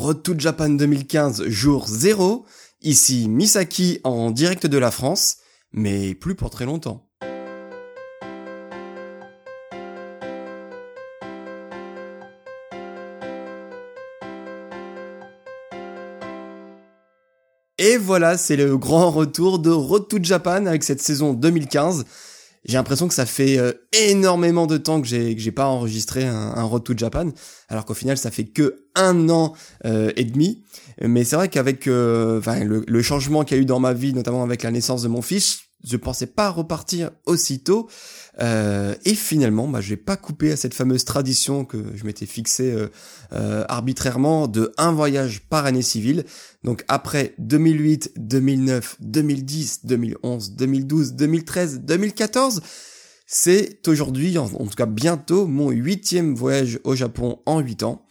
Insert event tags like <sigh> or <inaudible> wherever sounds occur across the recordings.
Road to Japan 2015 jour 0. Ici Misaki en direct de la France, mais plus pour très longtemps. Et voilà, c'est le grand retour de Road to Japan avec cette saison 2015. J'ai l'impression que ça fait euh, énormément de temps que j'ai que j'ai pas enregistré un, un, Road to Japan, alors qu'au final ça fait que un an euh, et demi. Mais c'est vrai qu'avec euh, le, le, changement qu'il y a eu dans ma vie, notamment avec la naissance de mon fils, je pensais pas repartir aussitôt. Euh, et finalement, bah, je vais pas couper à cette fameuse tradition que je m'étais fixée euh, euh, arbitrairement de un voyage par année civile. Donc après 2008, 2009, 2010, 2011, 2012, 2013, 2014, c'est aujourd'hui, en, tout cas bientôt, mon huitième voyage au Japon en huit ans.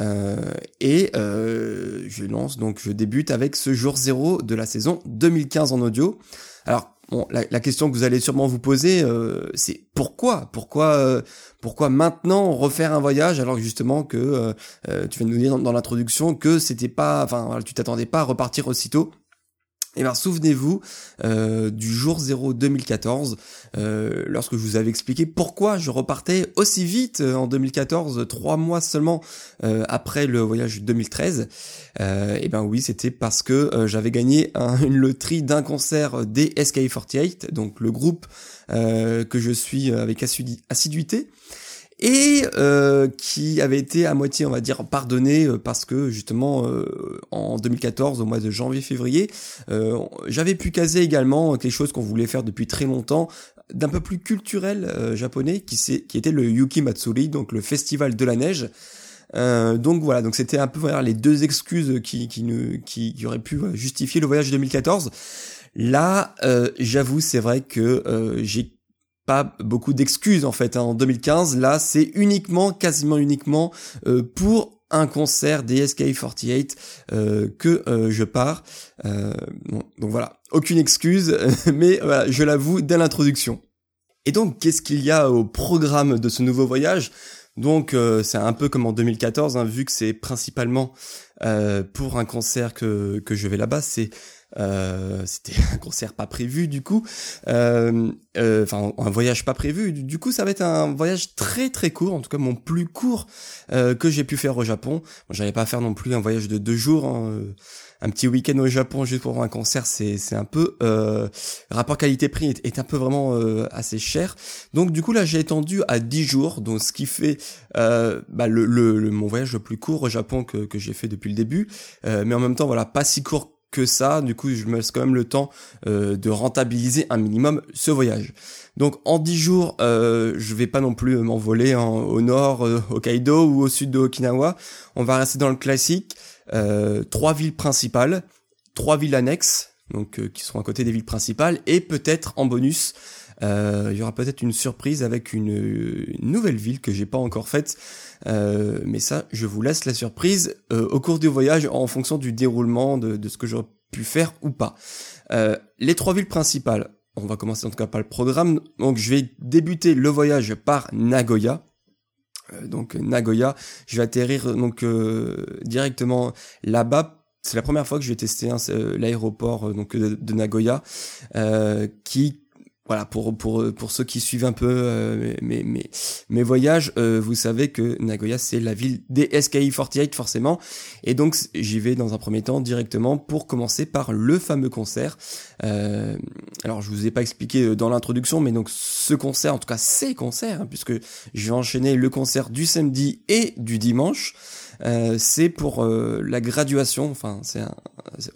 Euh, et euh, je lance donc je débute avec ce jour zéro de la saison 2015 en audio. Alors Bon, la, question que vous allez sûrement vous poser, euh, c'est pourquoi, pourquoi, euh, pourquoi maintenant refaire un voyage alors justement que euh, tu viens de nous dire dans, l'introduction que c'était pas, enfin, tu t'attendais pas à repartir aussitôt. Et eh bien souvenez-vous euh, du jour 0 2014, euh, lorsque je vous avais expliqué pourquoi je repartais aussi vite euh, en 2014, trois mois seulement après le voyage 2013. et eh ben oui, c'était parce que j'avais gagné une loterie d'un concert des SK48, donc le groupe que je suis avec assiduité et euh, qui avait été à moitié, on va dire, pardonné euh, parce que justement euh, en 2014, au mois de janvier-février, j'avais pu caser également quelque chose qu'on voulait faire depuis très longtemps, d'un peu plus culturel japonais, qui, qui était le Yuki Matsuri, donc le festival de la neige. Euh, donc voilà, donc c'était un peu voilà, les deux excuses qui qui, ne, qui, qui auraient pu justifier le voyage 2014. Là, euh, j'avoue, c'est vrai que euh, j'ai beaucoup d'excuses en fait. Hein. En 2015, là, c'est uniquement, quasiment uniquement euh, pour un concert des SK48 euh, que euh, je pars. Donc voilà, aucune excuse, <laughs> mais je l'avoue dès l'introduction. Et donc, qu'est-ce qu'il y a au programme de ce nouveau voyage? Donc c'est un peu comme en 2014, hein, vu que c'est principalement pour un concert que, que je vais là-bas, c'est euh, c'était <laughs> un concert pas prévu du coup, euh, euh, enfin un voyage pas prévu. Du coup, ça va être un voyage très très court, en tout cas mon plus court que j'ai pu faire au Japon. J'allais pas faire non plus un voyage de deux jours. Hein, un petit week-end au Japon juste pour un concert, c'est c'est un peu euh, rapport qualité-prix est, est, un peu vraiment assez cher. Donc du coup là j'ai étendu à 10 jours, donc ce qui fait euh, bah, le, le, mon voyage le plus court au Japon que que j'ai fait depuis le début, mais en même temps voilà pas si court que ça. Du coup, je me laisse quand même le temps euh, de rentabiliser un minimum ce voyage. Donc en 10 jours, euh, je vais pas non plus m'envoler au nord, euh, au Kaido ou au sud de Okinawa. On va rester dans le classique. Euh, trois villes principales, trois villes annexes, donc qui sont à côté des villes principales, et peut-être en bonus euh, il y aura peut-être une surprise avec une, nouvelle ville que j'ai pas encore faite. Euh, mais ça, je vous laisse la surprise euh, au cours du voyage en fonction du déroulement de, de ce que j'aurais pu faire ou pas. les trois villes principales, on va commencer en tout cas par le programme. Donc je vais débuter le voyage par Nagoya. donc Nagoya, je vais atterrir donc directement là-bas c'est la première fois que je vais tester hein, l'aéroport donc de, de Nagoya, euh, qui voilà, pour, pour, pour ceux qui suivent un peu euh, mes, mes, voyages, euh, vous savez que Nagoya, c'est la ville des SKI 48 forcément. Et donc, j'y vais dans un premier temps directement pour commencer par le fameux concert. Euh, alors, je vous ai pas expliqué euh, dans l'introduction, mais donc ce concert, en tout cas ces concerts, hein, puisque je vais enchaîner le concert du samedi et du dimanche. Euh, c'est pour euh, la graduation, enfin c'est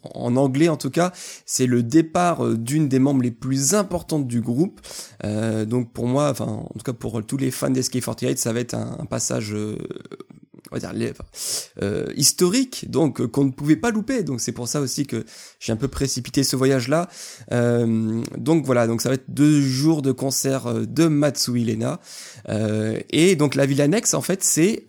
en anglais en tout cas, c'est le départ euh, d'une des membres les plus importantes du groupe. donc pour moi, enfin en tout cas pour tous les fans d'SK48, ça va être un, un passage euh, historique, donc euh, qu'on ne pouvait pas louper. Donc c'est pour ça aussi que j'ai un peu précipité ce voyage-là. Euh, donc voilà, donc ça va être deux jours de concert de Matsui Lena. Et donc la ville annexe, en fait, c'est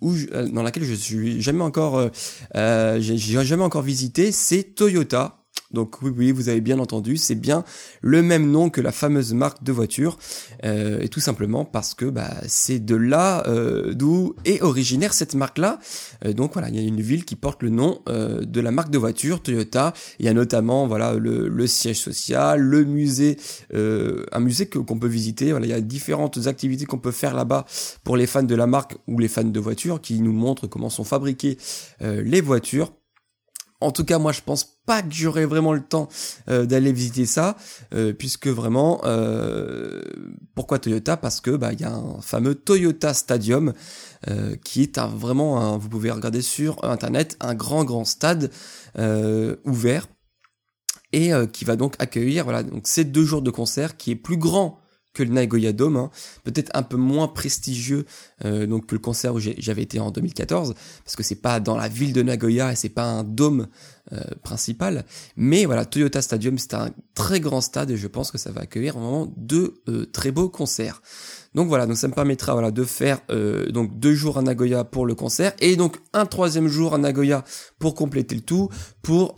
où dans laquelle je suis jamais encore, j'ai jamais encore visité, c'est Toyota. Donc oui, oui, vous avez bien entendu, c'est bien le même nom que la fameuse marque de voiture, euh, et tout simplement parce que bah, c'est de là euh, d'où est originaire cette marque-là. Euh, donc voilà, il y a une ville qui porte le nom de la marque de voiture Toyota. Il y a notamment voilà le, siège social, le musée, un musée qu'on peut visiter. Voilà, il y a différentes activités qu'on peut faire là-bas pour les fans de la marque ou les fans de voitures qui nous montrent comment sont fabriquées les voitures. En tout cas, moi, je pense pas que j'aurai vraiment le temps euh, d'aller visiter ça, euh, puisque vraiment, euh, pourquoi Toyota? Parce que bah y a un fameux Toyota Stadium qui est vraiment, vous pouvez regarder sur internet, un grand grand stade ouvert et qui va donc accueillir voilà ces deux jours de concert qui est plus grand que le Nagoya Dome, hein. peut-être un peu moins prestigieux euh, que le concert où j'avais été en 2014, parce que c'est pas dans la ville de Nagoya et c'est pas un dôme euh, principal, mais voilà Toyota Stadium c'est un très grand stade et je pense que ça va accueillir vraiment deux euh, très beaux concerts. Donc voilà, donc ça me permettra voilà de faire donc deux jours à Nagoya pour le concert et donc un troisième jour à Nagoya pour compléter le tout pour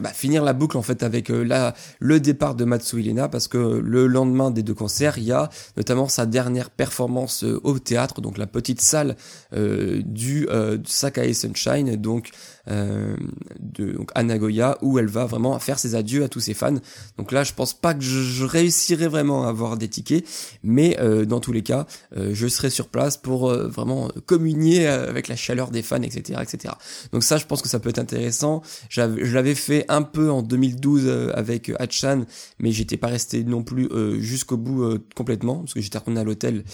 bah, finir la boucle en fait avec euh, la, le départ de Matsu Ilena parce que le lendemain des deux concerts, il y a notamment sa dernière performance euh, au théâtre, donc la petite salle euh, du Sakae Sunshine, donc euh, de donc à Nagoya où elle va vraiment faire ses adieux à tous ses fans. Donc là, je pense pas que je, réussirai vraiment à avoir des tickets, mais euh, dans tous les cas, euh, je serai sur place pour vraiment communier avec la chaleur des fans, etc., etc. Donc ça, je pense que ça peut être intéressant. Je l'avais fait un peu en 2012 avec Hachan, mais j'étais pas resté non plus jusqu'au bout complètement parce que j'étais retourné à l'hôtel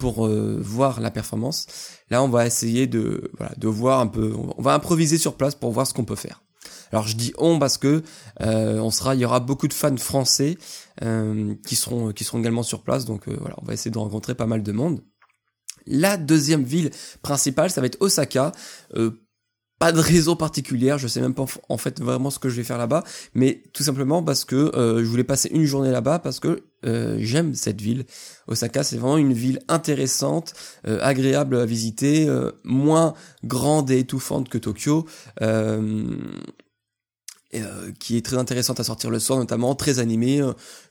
pour voir la performance. Là, on va essayer de, voilà, de voir un peu, on va improviser sur place pour voir ce qu'on peut faire. Alors je dis on parce que euh, on sera, il y aura beaucoup de fans français euh, qui seront qui seront également sur place, donc euh, voilà, on va essayer de rencontrer pas mal de monde. La deuxième ville principale, ça va être Osaka. Pas de raison particulière, je sais même pas en fait vraiment ce que je vais faire là-bas, mais tout simplement parce que je voulais passer une journée là-bas parce que euh, j'aime cette ville. Osaka, c'est vraiment une ville intéressante, euh, agréable à visiter, euh, moins grande et étouffante que Tokyo. qui est très intéressante à sortir le soir, notamment très animée.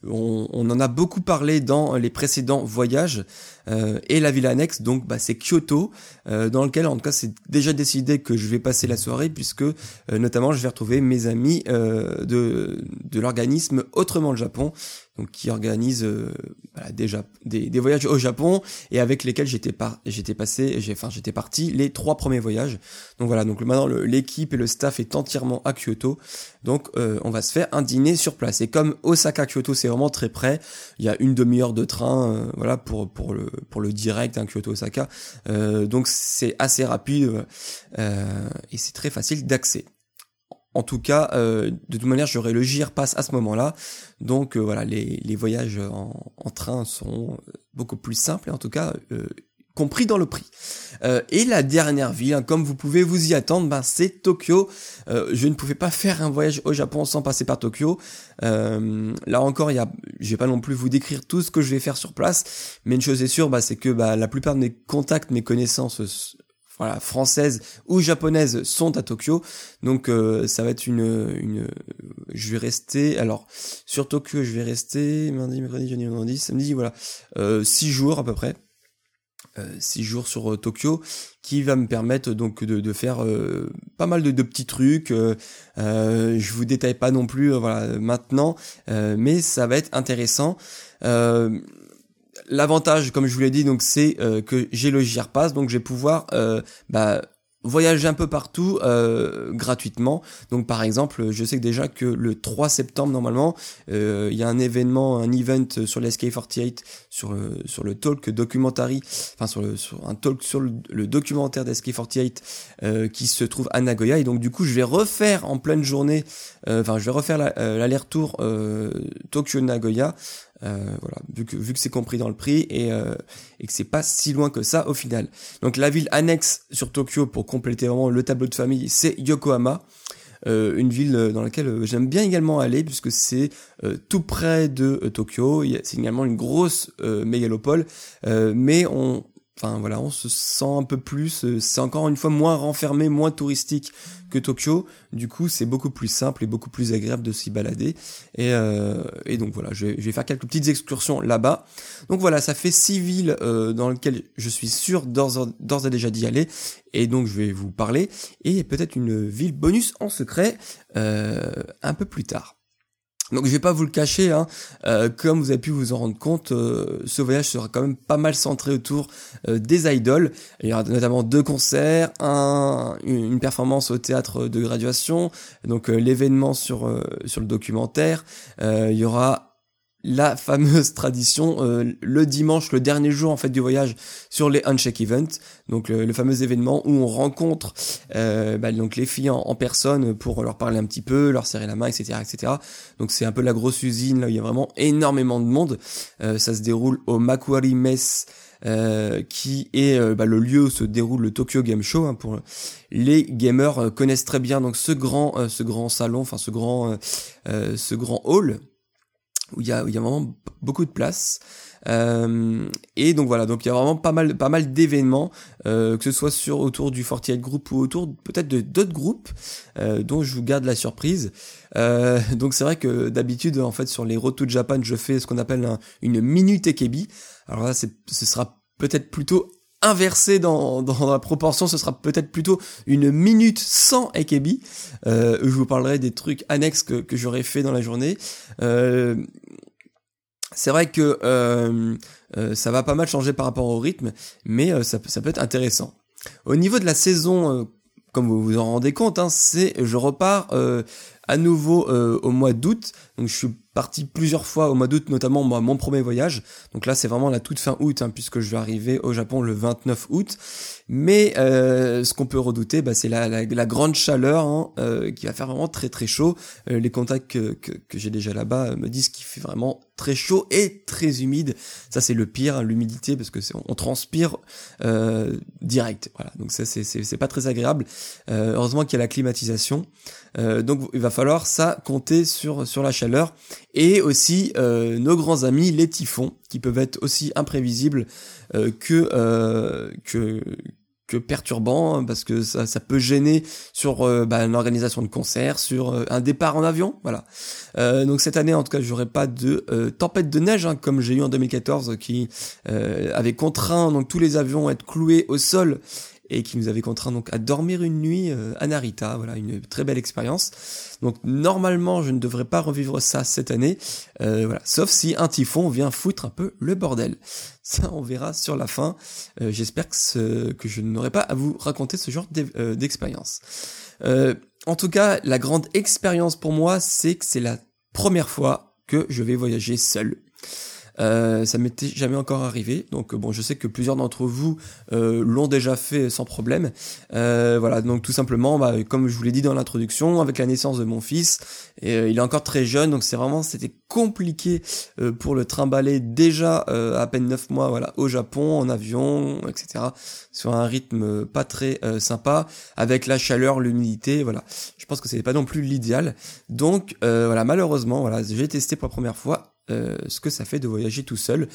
On, en a beaucoup parlé dans les précédents voyages. Et la ville annexe, donc bah, c'est Kyoto, dans lequel en tout cas c'est déjà décidé que je vais passer la soirée, puisque notamment je vais retrouver mes amis de, de l'organisme Autrement le Japon, donc qui organise euh, déjà des, des, voyages au Japon et avec lesquels j'étais pas j'étais passé j'ai enfin j'étais parti les trois premiers voyages. Donc voilà. Donc maintenant l'équipe et le staff est entièrement à Kyoto. Donc euh, on va se faire un dîner sur place. Et comme Osaka Kyoto c'est vraiment très près il y a une demi-heure de train euh, voilà pour pour le pour le direct hein, Kyoto Osaka donc c'est assez rapide et c'est très facile d'accès en tout cas, euh, de toute manière, j'aurai le GIR passe à ce moment-là. Donc euh, voilà, les, voyages en, train sont beaucoup plus simples en tout cas euh, compris dans le prix. et la dernière ville, hein, comme vous pouvez vous y attendre, ben, c'est Tokyo. je ne pouvais pas faire un voyage au Japon sans passer par Tokyo. là encore, il je vais pas non plus vous décrire tout ce que je vais faire sur place, mais une chose est sûre, bah, c'est que bah, la plupart de mes contacts, mes connaissances voilà, françaises ou japonaises sont à Tokyo. Donc euh, ça va être une, une je vais rester alors sur Tokyo, je vais rester mardi, mercredi, jeudi, vendredi, samedi, voilà, euh, six jours à peu près. Euh, six jours sur Tokyo qui va me permettre donc de, faire pas mal de, de, petits trucs euh, je vous détaille pas non plus voilà maintenant mais ça va être intéressant. L'avantage, comme je vous l'ai dit, donc c'est euh, que j'ai le JR Pass, donc je vais pouvoir euh, bah, voyager un peu partout euh, gratuitement. Donc par exemple, je sais déjà que le 3 septembre normalement, il y a un événement, un event sur l'SK48 sur le sur le talk documentary, enfin sur le un talk sur le, documentaire d'SK48 qui se trouve à Nagoya et donc du coup je vais refaire en pleine journée, enfin je vais refaire l'aller-retour Tokyo Nagoya euh, voilà, vu que vu que c'est compris dans le prix et, euh, et que c'est pas si loin que ça au final. Donc la ville annexe sur Tokyo pour compléter vraiment le tableau de famille, c'est Yokohama. Euh, une ville dans laquelle j'aime bien également aller puisque c'est tout près de Tokyo. C'est également une grosse mégalopole, mais on Enfin voilà, on se sent un peu plus, euh, c'est encore une fois moins renfermé, moins touristique que Tokyo. Du coup, c'est beaucoup plus simple et beaucoup plus agréable de s'y balader. Et, euh, donc voilà, je vais, faire quelques petites excursions là-bas. Donc voilà, ça fait six villes euh, dans lesquelles je suis sûr d'ores et déjà d'y aller. Et donc je vais vous parler. Et peut-être une ville bonus en secret un peu plus tard. Donc je vais pas vous le cacher, hein, euh, comme vous avez pu vous en rendre compte, euh, ce voyage sera quand même pas mal centré autour euh, des idoles. Il y aura notamment deux concerts, un, une performance au théâtre de graduation, donc l'événement sur sur le documentaire. il y aura la fameuse tradition euh, le dimanche, le dernier jour en fait du voyage sur les Uncheck Events, donc le, fameux événement où on rencontre euh, bah, donc les filles en, personne pour leur parler un petit peu, leur serrer la main, etc., etc. Donc c'est un peu la grosse usine là où il y a vraiment énormément de monde. Euh, ça se déroule au Macquarie Mess. qui est bah, le lieu où se déroule le Tokyo Game Show hein, pour les gamers connaissent très bien donc ce grand ce grand salon enfin ce grand ce grand hall où il y a, y a vraiment beaucoup de place. Euh, et donc voilà, donc il y a vraiment pas mal, pas mal d'événements, euh, que ce soit sur autour du 48 Group ou autour peut-être de d'autres groupes, euh, dont je vous garde la surprise. Euh, donc c'est vrai que d'habitude, en fait, sur les Road to Japan, je fais ce qu'on appelle une minute EKB. Alors là, ce sera peut-être plutôt inversé dans, la proportion, ce sera peut-être plutôt une minute sans AKB. Euh, je vous parlerai des trucs annexes que, que j'aurais fait dans la journée. Euh, c'est vrai que euh, ça va pas mal changer par rapport au rythme, mais ça, ça, peut être intéressant. Au niveau de la saison, comme vous vous en rendez compte, hein, c'est je repars à nouveau au mois d'août. Donc je suis parti plusieurs fois au mois d'août, notamment moi, mon premier voyage. Donc là, c'est vraiment la toute fin août, hein, puisque je vais arriver au Japon le 29 août. Mais euh, ce qu'on peut redouter, bah, c'est la, la, la, grande chaleur hein, euh, qui va faire vraiment très très chaud. Euh, les contacts que, que, que j'ai déjà là-bas me disent qu'il fait vraiment très chaud et très humide. Ça c'est le pire, hein, l'humidité, parce que on, on transpire direct. Voilà, donc ça c'est c'est pas très agréable. heureusement qu'il y a la climatisation. Donc il va falloir ça compter sur sur la chaleur et aussi euh, nos grands amis les typhons qui peuvent être aussi imprévisibles euh, que euh, que hein, parce que ça, ça peut gêner sur euh, bah, de concerts, sur euh, un départ en avion, voilà. Euh, donc cette année en tout cas j'aurai pas de tempête de neige hein, comme j'ai eu en 2014 qui avait contraint donc tous les avions à être cloués au sol et qui nous avait contraint donc à dormir une nuit euh, à Narita. Voilà, une très belle expérience. Donc normalement, je ne devrais pas revivre ça cette année. Euh, voilà, sauf si un typhon vient foutre un peu le bordel. <laughs> Ça, on verra sur la fin. Euh, j'espère que, que je n'aurai pas à vous raconter ce genre d'expérience. en tout cas, la grande expérience pour moi, c'est que c'est la première fois que je vais voyager seul. Euh, ça m'était jamais encore arrivé, donc bon, je sais que plusieurs d'entre vous euh, l'ont déjà fait sans problème. Euh, voilà, donc tout simplement, bah, comme je vous l'ai dit dans l'introduction, avec la naissance de mon fils, et, euh, il est encore très jeune, donc c'est vraiment c'était compliqué euh, pour le trimballer déjà à peine 9 mois, voilà, au Japon, en avion, etc. Sur un rythme pas très sympa, avec la chaleur, l'humidité, voilà. Je pense que c'était pas non plus l'idéal. Donc voilà, malheureusement, voilà, j'ai testé pour la première fois euh, ce que ça fait de voyager tout seul.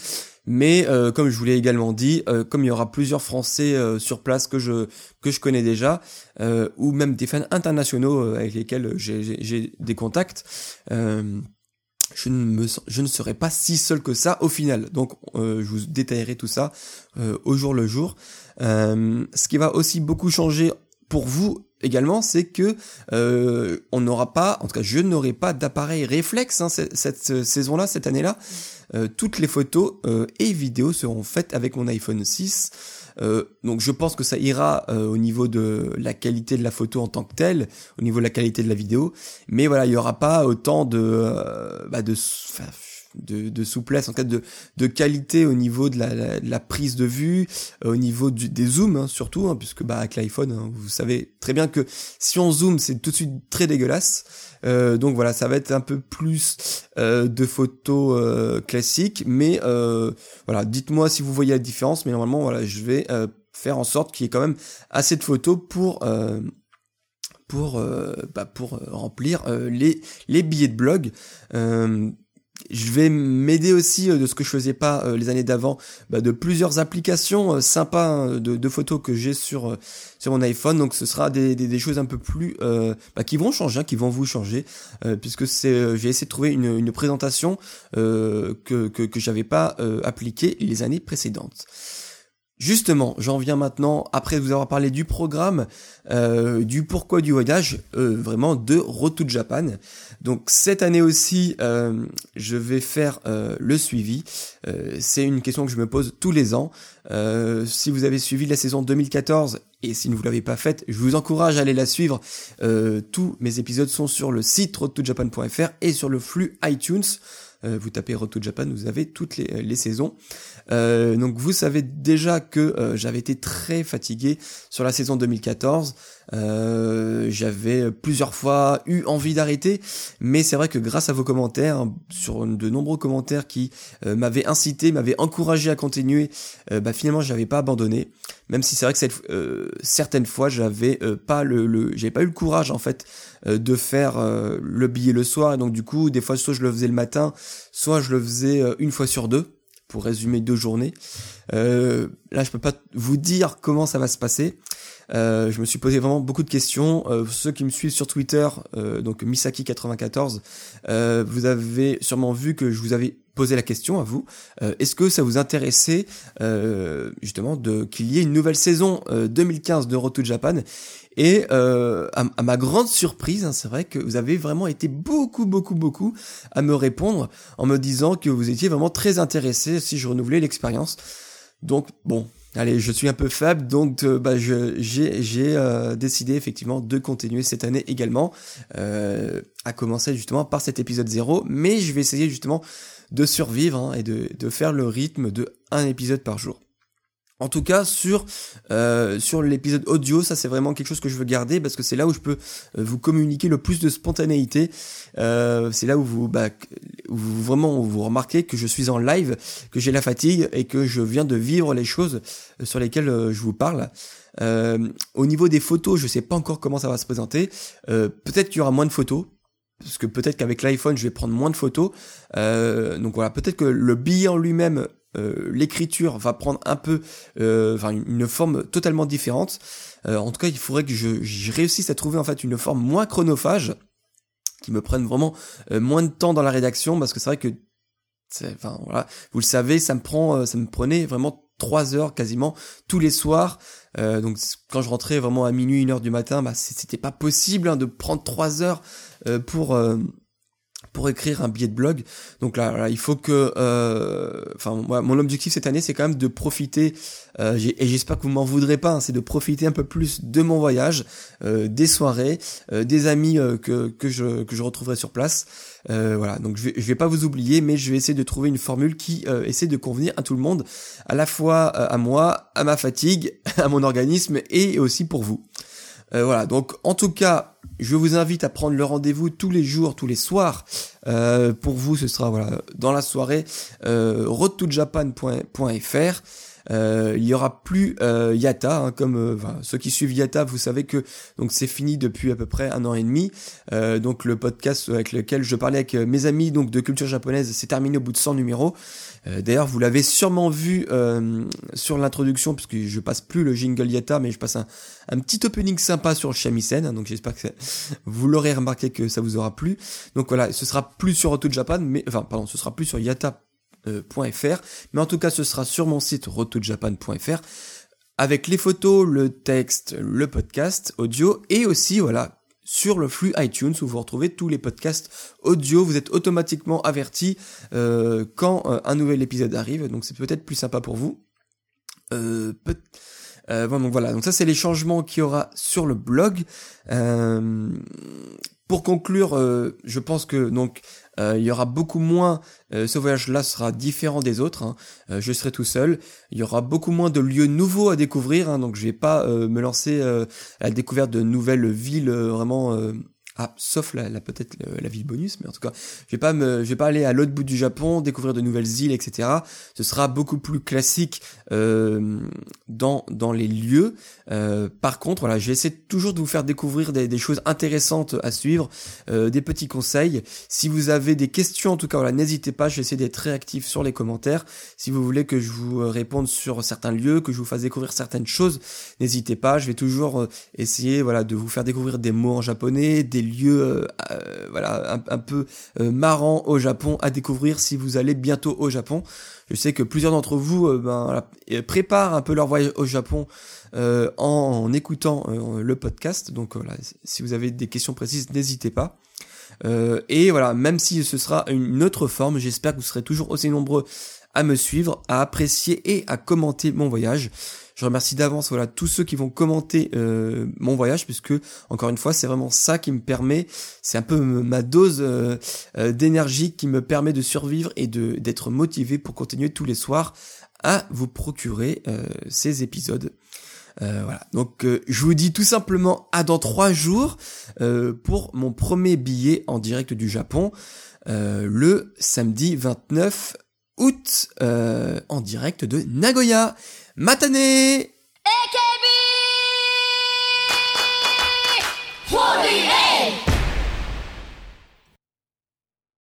Mais euh, comme je vous l'ai également dit, euh, comme il y aura plusieurs Français sur place que je connais déjà, ou même des fans internationaux avec lesquels j'ai des contacts, je ne je ne serai pas si seul que ça au final. Donc je vous détaillerai tout ça au jour le jour. ce qui va aussi beaucoup changer pour vous également, c'est que euh, on n'aura pas, en tout cas je n'aurai pas d'appareil réflexe hein, cette, cette saison-là, cette année-là. Euh, toutes les photos euh, et vidéos seront faites avec mon iPhone 6. Euh, donc je pense que ça ira euh, au niveau de la qualité de la photo en tant que telle, au niveau de la qualité de la vidéo, mais voilà, il y aura pas autant de, euh, bah de, de, de, souplesse, en cas de, de qualité au niveau de la, la, prise de vue, euh, au niveau du, des zooms hein, surtout, hein, puisque bah, avec l'iPhone, hein, vous savez très bien que si on zoome, c'est tout de suite très dégueulasse. Euh, donc voilà, ça va être un peu plus euh, de photos euh, classiques, mais euh, voilà, dites-moi si vous voyez la différence, mais normalement voilà, je vais faire en sorte qu'il y ait quand même assez de photos pour pour bah, pour remplir les les billets de blog. Je vais m'aider aussi de ce que je faisais pas les années d'avant, bah, de plusieurs applications sympas hein, de, photos que j'ai sur sur mon iPhone. Donc ce sera des, des, choses un peu plus bah, qui vont changer, hein, qui vont vous changer, puisque c'est j'ai essayé de trouver une, une présentation que que, que j'avais pas appliquée les années précédentes. Justement, j'en viens maintenant, après vous avoir parlé du programme, euh, du pourquoi du voyage, euh, vraiment de Road Japan. Donc cette année aussi, euh, je vais faire le suivi. C'est une question que je me pose tous les ans. si vous avez suivi la saison 2014 et si vous ne l'avez pas faite, je vous encourage à aller la suivre. tous mes épisodes sont sur le site roadtojapan.fr et sur le flux iTunes. Vous tapez Road to Japan, vous avez toutes les, les saisons. Euh, donc vous savez déjà que euh, j'avais été très fatigué sur la saison 2014. Euh, j'avais plusieurs fois eu envie d'arrêter, mais c'est vrai que grâce à vos commentaires, sur de nombreux commentaires qui m'avaient incité, m'avaient encouragé à continuer, bah finalement j'avais pas abandonné. Même si c'est vrai que cette, certaines fois j'avais pas le, le j'avais pas eu le courage en fait de faire le billet le soir et donc du coup des fois soit je le faisais le matin, soit je le faisais une fois sur deux pour résumer deux journées. Euh, là, je peux pas vous dire comment ça va se passer. Euh, je me suis posé vraiment beaucoup de questions. Euh, ceux qui me suivent sur Twitter, euh, donc Misaki94, euh, vous avez sûrement vu que je vous avais posé la question à vous. Est-ce que ça vous intéressait justement de qu'il y ait une nouvelle saison 2015 de Road to Japan? Et à, ma grande surprise, hein, c'est vrai que vous avez vraiment été beaucoup, beaucoup, beaucoup à me répondre en me disant que vous étiez vraiment très intéressé si je renouvelais l'expérience. Donc bon, allez, je suis un peu faible, donc euh, bah, j'ai euh, décidé effectivement de continuer cette année également, euh, à commencer justement par cet épisode 0, mais je vais essayer justement de survivre hein, et de, de faire le rythme de un épisode par jour. En tout cas, sur euh, sur l'épisode audio, ça c'est vraiment quelque chose que je veux garder parce que c'est là où je peux euh, vous communiquer le plus de spontanéité. Euh, c'est là où vous, bah, vous vraiment vous remarquez que je suis en live, que j'ai la fatigue et que je viens de vivre les choses sur lesquelles je vous parle. au niveau des photos, je sais pas encore comment ça va se présenter. peut-être qu'il y aura moins de photos, parce que peut-être qu'avec l'iPhone je vais prendre moins de photos. Euh, donc voilà, peut-être que le billet en lui-même euh, l'écriture va prendre un peu, euh, enfin une forme totalement différente. Euh, en tout cas, il faudrait que je, réussisse à trouver en fait une forme moins chronophage, qui me prenne vraiment moins de temps dans la rédaction, parce que c'est vrai que, enfin voilà, vous le savez, ça me prend, ça me prenait vraiment trois heures quasiment tous les soirs. donc quand je rentrais vraiment à minuit, une heure du matin, bah c'était pas possible hein, de prendre trois heures pour pour écrire un billet de blog. Donc là, il faut que, euh, enfin, mon objectif cette année, c'est quand même de profiter, euh, et j'espère que vous m'en voudrez pas, hein, c'est de profiter un peu plus de mon voyage, euh, des soirées, des amis que que je que je retrouverai sur place. voilà, donc je vais je vais pas vous oublier, mais je vais essayer de trouver une formule qui essaie de convenir à tout le monde, à la fois à moi, à ma fatigue, <laughs> à mon organisme et aussi pour vous. Voilà, donc en tout cas, je vous invite à prendre le rendez-vous tous les jours, tous les soirs. Euh, pour vous, ce sera voilà dans la soirée euh, roadtojapan.fr. Euh, il y aura plus euh, Yata, hein, comme euh, ceux qui suivent Yata, vous savez que donc c'est fini depuis à peu près un an et demi. Euh, donc le podcast avec lequel je parlais avec mes amis donc de culture japonaise, c'est terminé au bout de 100 numéros. D'ailleurs, vous l'avez sûrement vu sur l'introduction, puisque je passe plus le jingle Yata, mais je passe un, petit opening sympa sur le shamisen. Hein, donc j'espère que <laughs> vous l'aurez remarqué que ça vous aura plu. Donc voilà, ce sera plus sur Auto Japan, mais enfin pardon, ce sera plus sur Yata euh, mais en tout cas ce sera sur mon site rotojapan.fr avec les photos, le texte, le podcast audio et aussi voilà sur le flux iTunes où vous retrouvez tous les podcasts audio. Vous êtes automatiquement averti euh, quand euh, un nouvel épisode arrive, donc c'est peut-être plus sympa pour vous. Euh, bon, donc voilà, donc ça c'est les changements qu'il y aura sur le blog. Pour conclure, je pense que donc euh, il y aura beaucoup moins, euh, ce voyage-là sera différent des autres, hein. euh, je serai tout seul, il y aura beaucoup moins de lieux nouveaux à découvrir, hein. donc je vais pas me lancer à la découverte de nouvelles villes vraiment Ah, sauf la, peut-être la ville bonus, mais en tout cas, je vais pas me, je vais pas aller à l'autre bout du Japon, découvrir de nouvelles îles, etc. Ce sera beaucoup plus classique euh, dans dans les lieux. Euh, par contre, voilà, je vais essayer toujours de vous faire découvrir des, choses intéressantes à suivre, euh, des petits conseils. Si vous avez des questions, en tout cas, voilà, n'hésitez pas. Je vais essayer d'être réactif sur les commentaires. Si vous voulez que je vous réponde sur certains lieux, que je vous fasse découvrir certaines choses, n'hésitez pas. Je vais toujours essayer, voilà, de vous faire découvrir des mots en japonais, des lieux euh, euh, voilà un, peu euh, marrants au Japon à découvrir si vous allez bientôt au Japon. Je sais que plusieurs d'entre vous ben, préparent un peu leur voyage au Japon en, écoutant le podcast. Donc voilà, si vous avez des questions précises, n'hésitez pas. et voilà, même si ce sera une autre forme, j'espère que vous serez toujours aussi nombreux à me suivre, à apprécier et à commenter mon voyage. Je remercie d'avance voilà tous ceux qui vont commenter euh, mon voyage puisque encore une fois c'est vraiment ça qui me permet, c'est un peu ma dose euh, euh, d'énergie qui me permet de survivre et d'être motivé pour continuer tous les soirs à vous procurer ces épisodes. voilà. Donc je vous dis tout simplement à dans trois jours pour mon premier billet en direct du Japon le samedi 29 août en direct de Nagoya. Matanée AKB